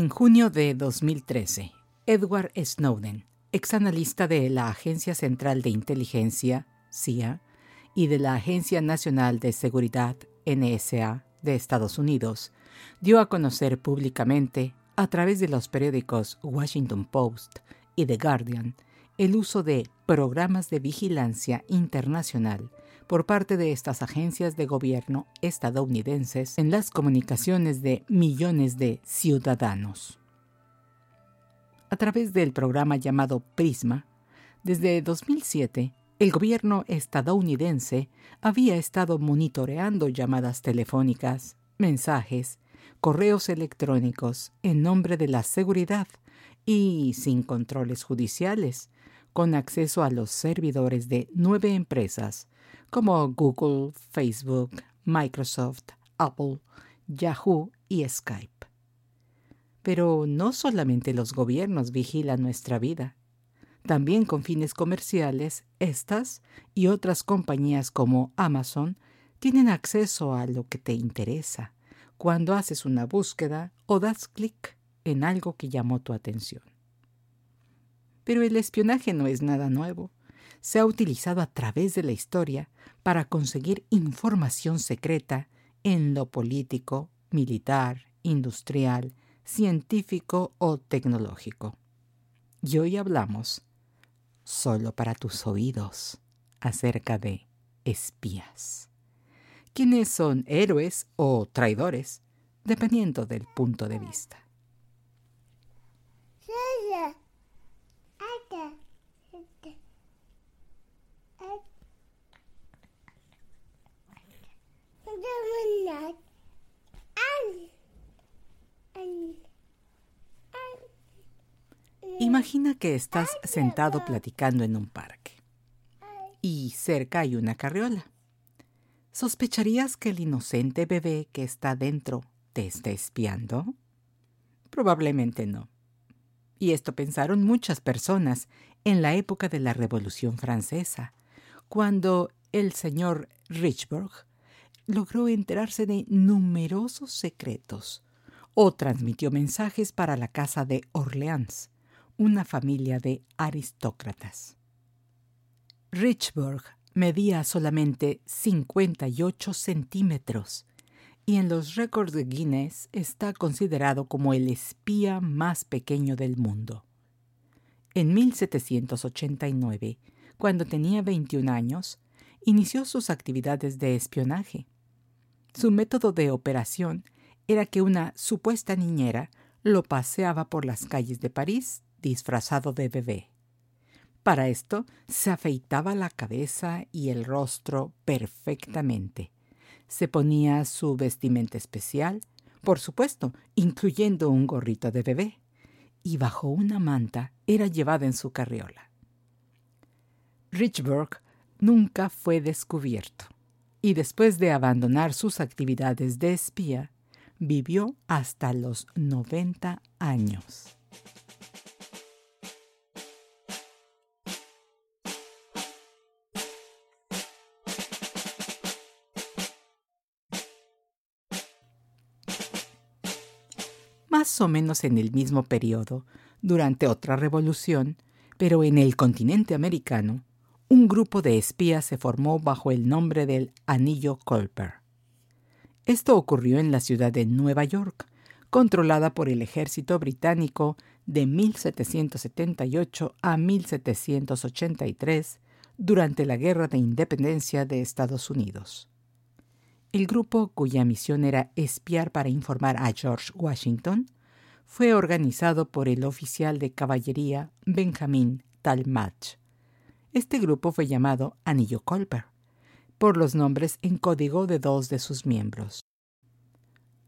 En junio de 2013, Edward Snowden, exanalista de la Agencia Central de Inteligencia, CIA, y de la Agencia Nacional de Seguridad, NSA, de Estados Unidos, dio a conocer públicamente, a través de los periódicos Washington Post y The Guardian, el uso de programas de vigilancia internacional por parte de estas agencias de gobierno estadounidenses en las comunicaciones de millones de ciudadanos. A través del programa llamado Prisma, desde 2007, el gobierno estadounidense había estado monitoreando llamadas telefónicas, mensajes, correos electrónicos en nombre de la seguridad y sin controles judiciales, con acceso a los servidores de nueve empresas como Google, Facebook, Microsoft, Apple, Yahoo y Skype. Pero no solamente los gobiernos vigilan nuestra vida. También con fines comerciales, estas y otras compañías como Amazon tienen acceso a lo que te interesa cuando haces una búsqueda o das clic en algo que llamó tu atención. Pero el espionaje no es nada nuevo se ha utilizado a través de la historia para conseguir información secreta en lo político, militar, industrial, científico o tecnológico. Y hoy hablamos, solo para tus oídos, acerca de espías. ¿Quiénes son héroes o traidores? Dependiendo del punto de vista. Imagina que estás sentado platicando en un parque y cerca hay una carriola. ¿Sospecharías que el inocente bebé que está dentro te está espiando? Probablemente no. Y esto pensaron muchas personas en la época de la Revolución Francesa, cuando el señor Richburg logró enterarse de numerosos secretos o transmitió mensajes para la casa de Orleans, una familia de aristócratas. Richburg medía solamente 58 centímetros y en los récords de Guinness está considerado como el espía más pequeño del mundo. En 1789, cuando tenía 21 años, inició sus actividades de espionaje. Su método de operación era que una supuesta niñera lo paseaba por las calles de París disfrazado de bebé. Para esto se afeitaba la cabeza y el rostro perfectamente. Se ponía su vestimenta especial, por supuesto, incluyendo un gorrito de bebé, y bajo una manta era llevada en su carriola. Richburg nunca fue descubierto y después de abandonar sus actividades de espía, vivió hasta los 90 años. Más o menos en el mismo periodo, durante otra revolución, pero en el continente americano, un grupo de espías se formó bajo el nombre del Anillo Colper. Esto ocurrió en la ciudad de Nueva York, controlada por el ejército británico de 1778 a 1783 durante la Guerra de Independencia de Estados Unidos. El grupo, cuya misión era espiar para informar a George Washington, fue organizado por el oficial de caballería Benjamin Talmadge. Este grupo fue llamado Anillo Colper, por los nombres en código de dos de sus miembros.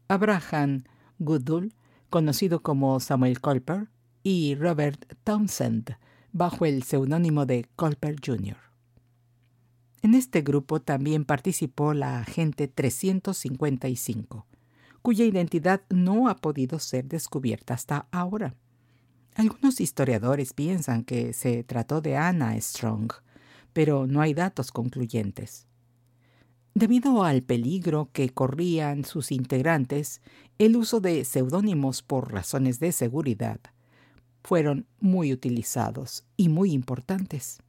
Abraham Goodall, conocido como Samuel Colper, y Robert Townsend, bajo el seudónimo de Colper Jr. En este grupo también participó la agente 355, cuya identidad no ha podido ser descubierta hasta ahora. Algunos historiadores piensan que se trató de Anna Strong, pero no hay datos concluyentes. Debido al peligro que corrían sus integrantes, el uso de seudónimos por razones de seguridad fueron muy utilizados y muy importantes.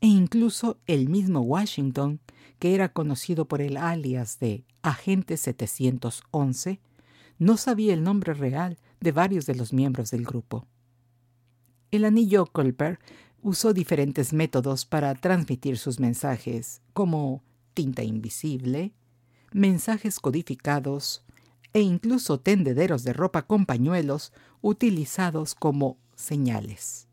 E incluso el mismo Washington, que era conocido por el alias de Agente 711, no sabía el nombre real de varios de los miembros del grupo. El anillo Colper usó diferentes métodos para transmitir sus mensajes, como tinta invisible, mensajes codificados e incluso tendederos de ropa con pañuelos utilizados como señales.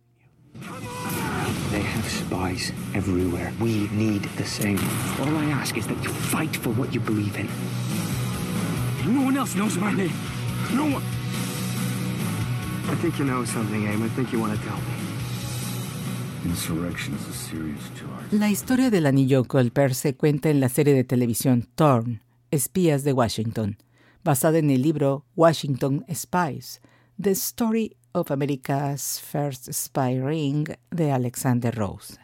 They have spies everywhere. We need the same. All I ask is that you fight for what you believe in. No one else knows my name. No one. I think you know something, Aim. I think you want to tell me. Insurrection is a serious charge. La historia del anillo Colper se cuenta en la serie de televisión Thorn, Espías de Washington, basada en el libro Washington Spies, The Story of America's First Spy Ring de Alexander Rose.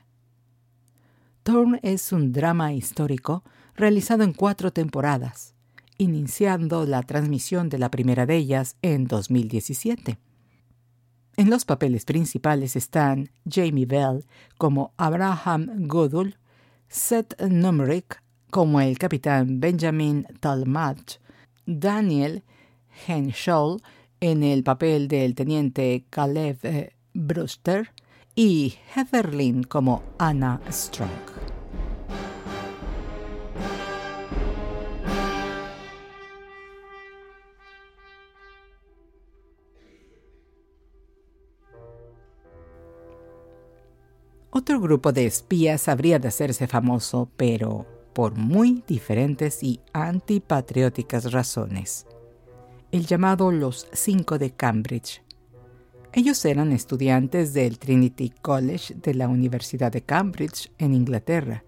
Thorn es un drama histórico realizado en cuatro temporadas, iniciando la transmisión de la primera de ellas en 2017. En los papeles principales están Jamie Bell como Abraham Goodall, Seth Numerick como el capitán Benjamin Talmadge, Daniel Henshaw en el papel del teniente Caleb eh, Brewster y Heather Lynn como Anna Strong. Otro grupo de espías habría de hacerse famoso, pero por muy diferentes y antipatrióticas razones el llamado Los Cinco de Cambridge. Ellos eran estudiantes del Trinity College de la Universidad de Cambridge en Inglaterra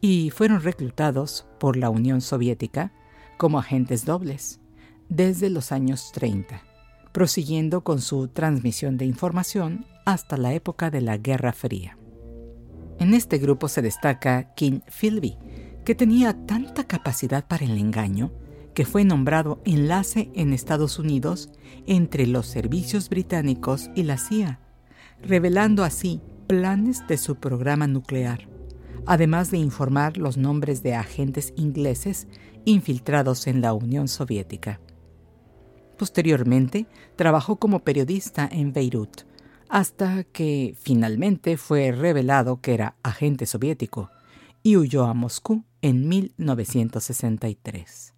y fueron reclutados por la Unión Soviética como agentes dobles desde los años 30, prosiguiendo con su transmisión de información hasta la época de la Guerra Fría. En este grupo se destaca King Philby, que tenía tanta capacidad para el engaño que fue nombrado enlace en Estados Unidos entre los servicios británicos y la CIA, revelando así planes de su programa nuclear, además de informar los nombres de agentes ingleses infiltrados en la Unión Soviética. Posteriormente, trabajó como periodista en Beirut, hasta que finalmente fue revelado que era agente soviético y huyó a Moscú en 1963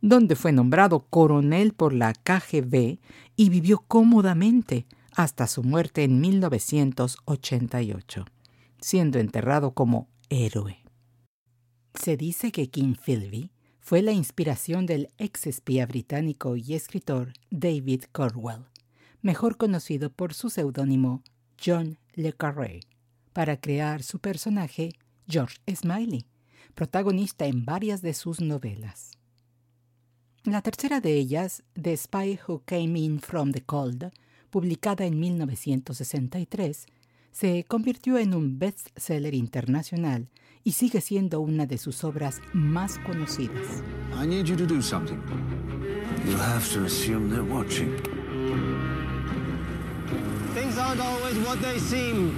donde fue nombrado coronel por la KGB y vivió cómodamente hasta su muerte en 1988, siendo enterrado como héroe. Se dice que King Philby fue la inspiración del ex espía británico y escritor David Corwell, mejor conocido por su seudónimo John Le Carré, para crear su personaje George Smiley, protagonista en varias de sus novelas. La tercera de ellas, The Spy Who Came In From the Cold, publicada en 1963, se convirtió en un bestseller internacional y sigue siendo una de sus obras más conocidas. Aren't always what they seem.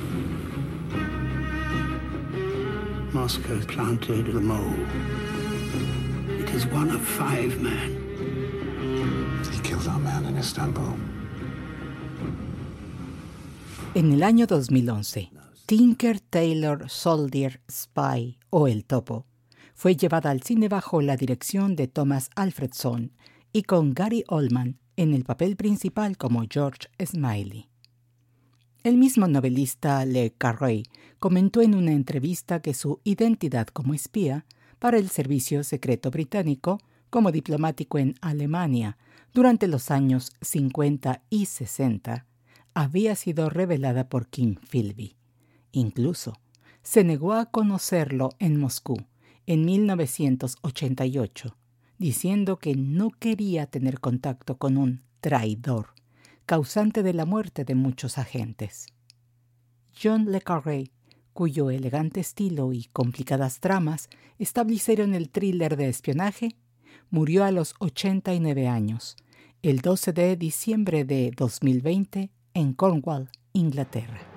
Moscow planted the mole. It is one of five men. He killed our man in Istanbul. En el año 2011, Tinker Taylor Soldier Spy o El Topo fue llevada al cine bajo la dirección de Thomas Alfredson y con Gary Oldman en el papel principal como George Smiley. El mismo novelista Le Carré comentó en una entrevista que su identidad como espía para el Servicio Secreto Británico como diplomático en Alemania durante los años 50 y 60 había sido revelada por Kim Philby. Incluso se negó a conocerlo en Moscú en 1988, diciendo que no quería tener contacto con un traidor, causante de la muerte de muchos agentes. John Le Carré, cuyo elegante estilo y complicadas tramas establecieron el thriller de espionaje, murió a los 89 años, el 12 de diciembre de 2020 en Cornwall, Inglaterra.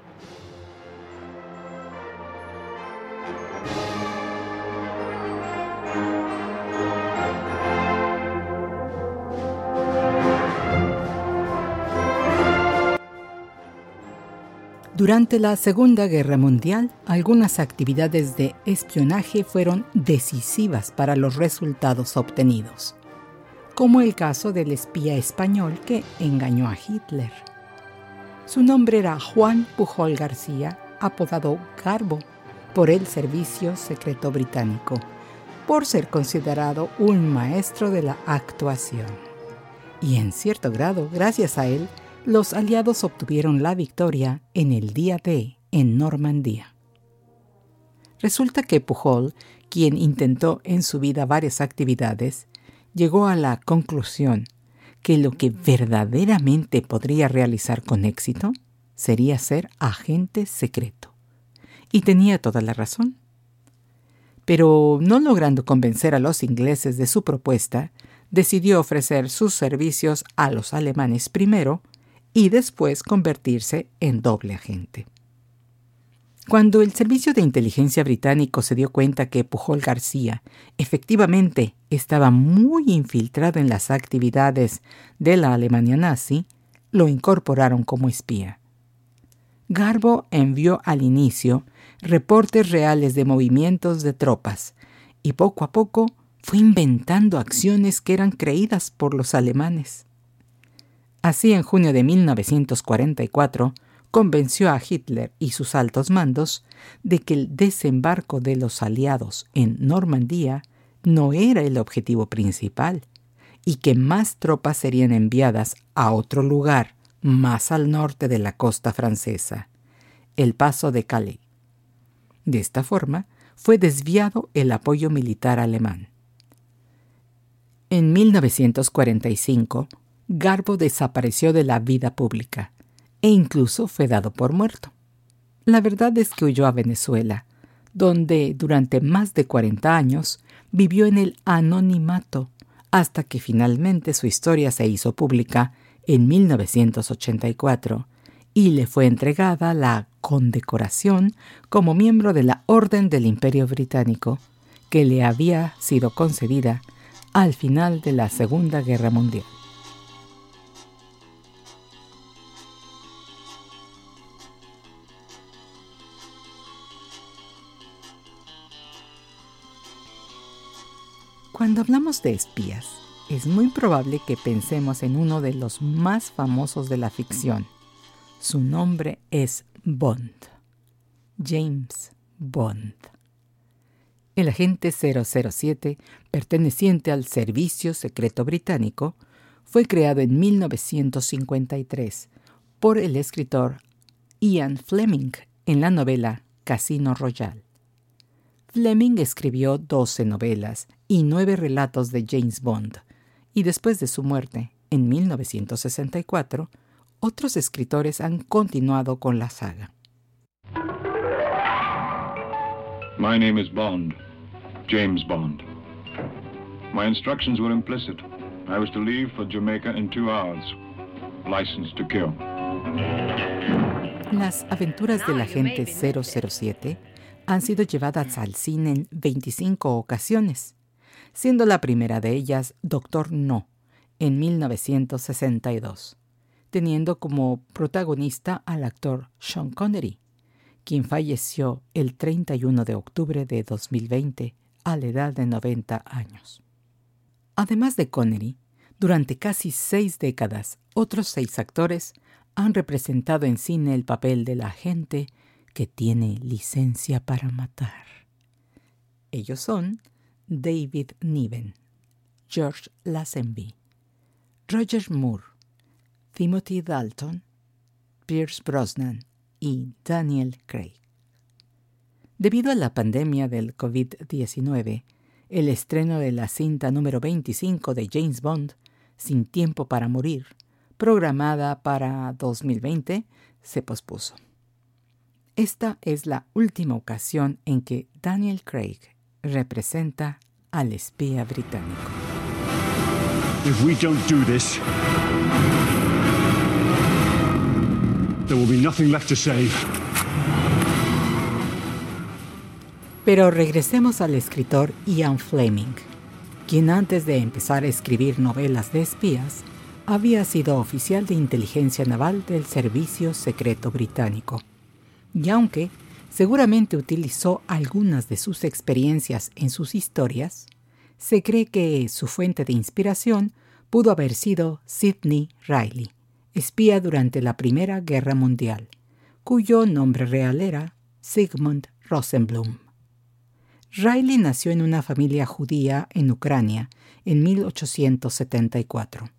Durante la Segunda Guerra Mundial, algunas actividades de espionaje fueron decisivas para los resultados obtenidos, como el caso del espía español que engañó a Hitler. Su nombre era Juan Pujol García, apodado Garbo por el Servicio Secreto Británico, por ser considerado un maestro de la actuación. Y en cierto grado, gracias a él, los aliados obtuvieron la victoria en el día D en Normandía. Resulta que Pujol, quien intentó en su vida varias actividades, llegó a la conclusión que lo que verdaderamente podría realizar con éxito sería ser agente secreto. Y tenía toda la razón. Pero no logrando convencer a los ingleses de su propuesta, decidió ofrecer sus servicios a los alemanes primero y después convertirse en doble agente. Cuando el Servicio de Inteligencia británico se dio cuenta que Pujol García efectivamente estaba muy infiltrado en las actividades de la Alemania nazi, lo incorporaron como espía. Garbo envió al inicio reportes reales de movimientos de tropas y poco a poco fue inventando acciones que eran creídas por los alemanes. Así, en junio de 1944, convenció a Hitler y sus altos mandos de que el desembarco de los aliados en Normandía no era el objetivo principal y que más tropas serían enviadas a otro lugar más al norte de la costa francesa, el paso de Calais. De esta forma, fue desviado el apoyo militar alemán. En 1945, Garbo desapareció de la vida pública e incluso fue dado por muerto. La verdad es que huyó a Venezuela, donde durante más de 40 años vivió en el anonimato hasta que finalmente su historia se hizo pública en 1984 y le fue entregada la condecoración como miembro de la Orden del Imperio Británico que le había sido concedida al final de la Segunda Guerra Mundial. Cuando hablamos de espías, es muy probable que pensemos en uno de los más famosos de la ficción. Su nombre es Bond. James Bond. El agente 007, perteneciente al Servicio Secreto Británico, fue creado en 1953 por el escritor Ian Fleming en la novela Casino Royale. Fleming escribió 12 novelas y nueve relatos de James Bond, y después de su muerte, en 1964, otros escritores han continuado con la saga. My name is Bond, James Bond. My instructions were implicit. I was to leave for Jamaica in two hours. License to kill. Las aventuras del agente 007 han sido llevadas al cine en 25 ocasiones, siendo la primera de ellas Doctor No, en 1962, teniendo como protagonista al actor Sean Connery, quien falleció el 31 de octubre de 2020 a la edad de 90 años. Además de Connery, durante casi seis décadas, otros seis actores han representado en cine el papel del agente que tiene licencia para matar. Ellos son David Niven, George Lazenby, Roger Moore, Timothy Dalton, Pierce Brosnan y Daniel Craig. Debido a la pandemia del COVID-19, el estreno de la cinta número 25 de James Bond, Sin tiempo para morir, programada para 2020, se pospuso. Esta es la última ocasión en que Daniel Craig representa al espía británico. If we don't do this, there will be nothing left to save. Pero regresemos al escritor Ian Fleming, quien antes de empezar a escribir novelas de espías, había sido oficial de inteligencia naval del Servicio Secreto Británico. Y aunque seguramente utilizó algunas de sus experiencias en sus historias, se cree que su fuente de inspiración pudo haber sido Sidney Riley, espía durante la Primera Guerra Mundial, cuyo nombre real era Sigmund Rosenblum. Riley nació en una familia judía en Ucrania en 1874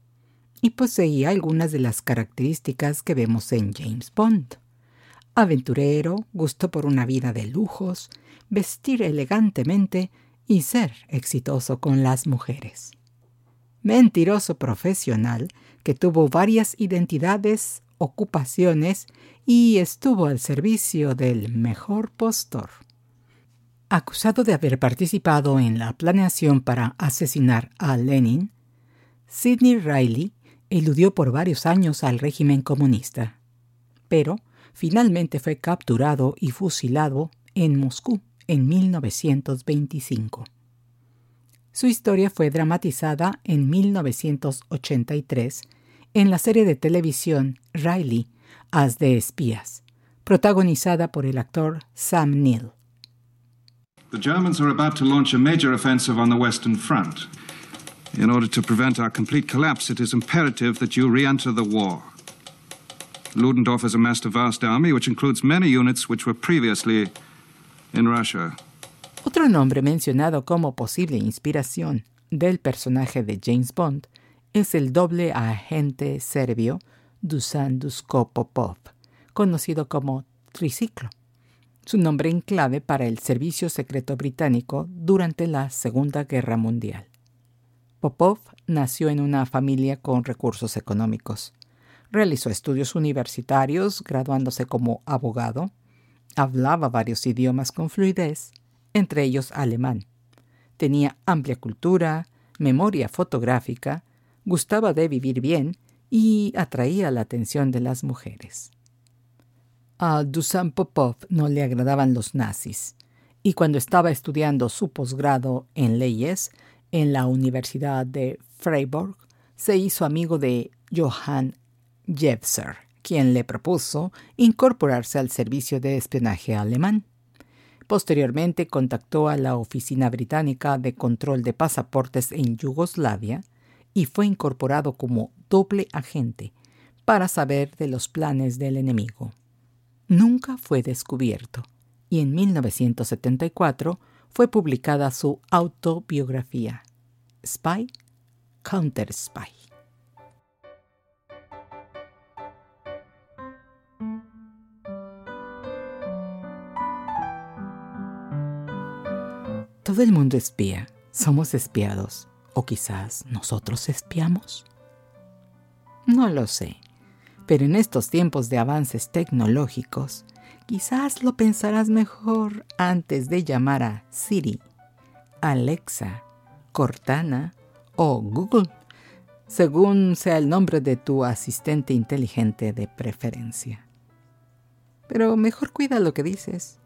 y poseía algunas de las características que vemos en James Bond. Aventurero, gusto por una vida de lujos, vestir elegantemente y ser exitoso con las mujeres. Mentiroso profesional que tuvo varias identidades, ocupaciones y estuvo al servicio del mejor postor. Acusado de haber participado en la planeación para asesinar a Lenin, Sidney Riley eludió por varios años al régimen comunista, pero finalmente fue capturado y fusilado en Moscú en 1925. Su historia fue dramatizada en 1983 en la serie de televisión Riley, As de Espías, protagonizada por el actor Sam Neill. The Germans are about to launch a major offensive on the Western Front. In order to prevent our complete collapse, it is imperative that you re enter the war. Ludendorff has amassed a vast army, which includes many units which were previously in Russia. Otro nombre mencionado como posible inspiración del personaje de James Bond es el doble agente serbio Dusan Dusko Popov, conocido como Triciclo, su nombre en clave para el servicio secreto británico durante la Segunda Guerra Mundial. Popov nació en una familia con recursos económicos. Realizó estudios universitarios, graduándose como abogado. Hablaba varios idiomas con fluidez, entre ellos alemán. Tenía amplia cultura, memoria fotográfica, gustaba de vivir bien y atraía la atención de las mujeres. A Dusan Popov no le agradaban los nazis, y cuando estaba estudiando su posgrado en leyes, en la Universidad de Freiburg, se hizo amigo de Johann Jebser, quien le propuso incorporarse al servicio de espionaje alemán. Posteriormente contactó a la Oficina Británica de Control de Pasaportes en Yugoslavia y fue incorporado como doble agente para saber de los planes del enemigo. Nunca fue descubierto y en 1974 fue publicada su autobiografía, Spy, Counter Spy. Todo el mundo espía, somos espiados, o quizás nosotros espiamos. No lo sé, pero en estos tiempos de avances tecnológicos, quizás lo pensarás mejor antes de llamar a Siri, Alexa, Cortana o Google, según sea el nombre de tu asistente inteligente de preferencia. Pero mejor cuida lo que dices,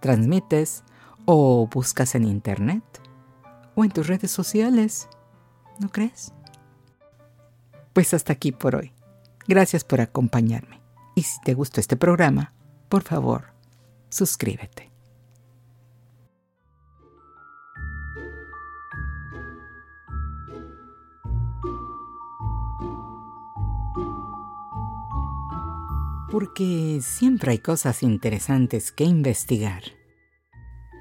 transmites o buscas en Internet o en tus redes sociales, ¿no crees? Pues hasta aquí por hoy. Gracias por acompañarme. Y si te gustó este programa, por favor, suscríbete. Porque siempre hay cosas interesantes que investigar.